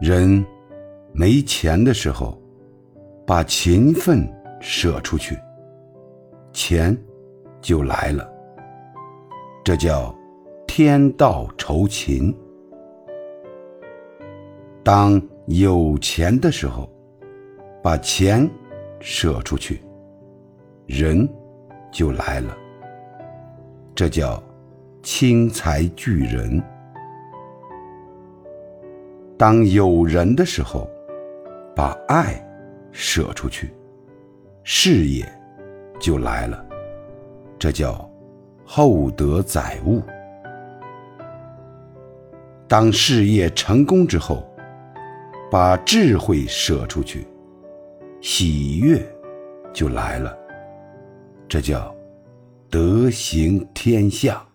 人没钱的时候，把勤奋舍出去，钱就来了。这叫天道酬勤。当有钱的时候，把钱舍出去，人就来了。这叫轻财聚人。当有人的时候，把爱舍出去，事业就来了。这叫厚德载物。当事业成功之后，把智慧舍出去，喜悦就来了。这叫德行天下。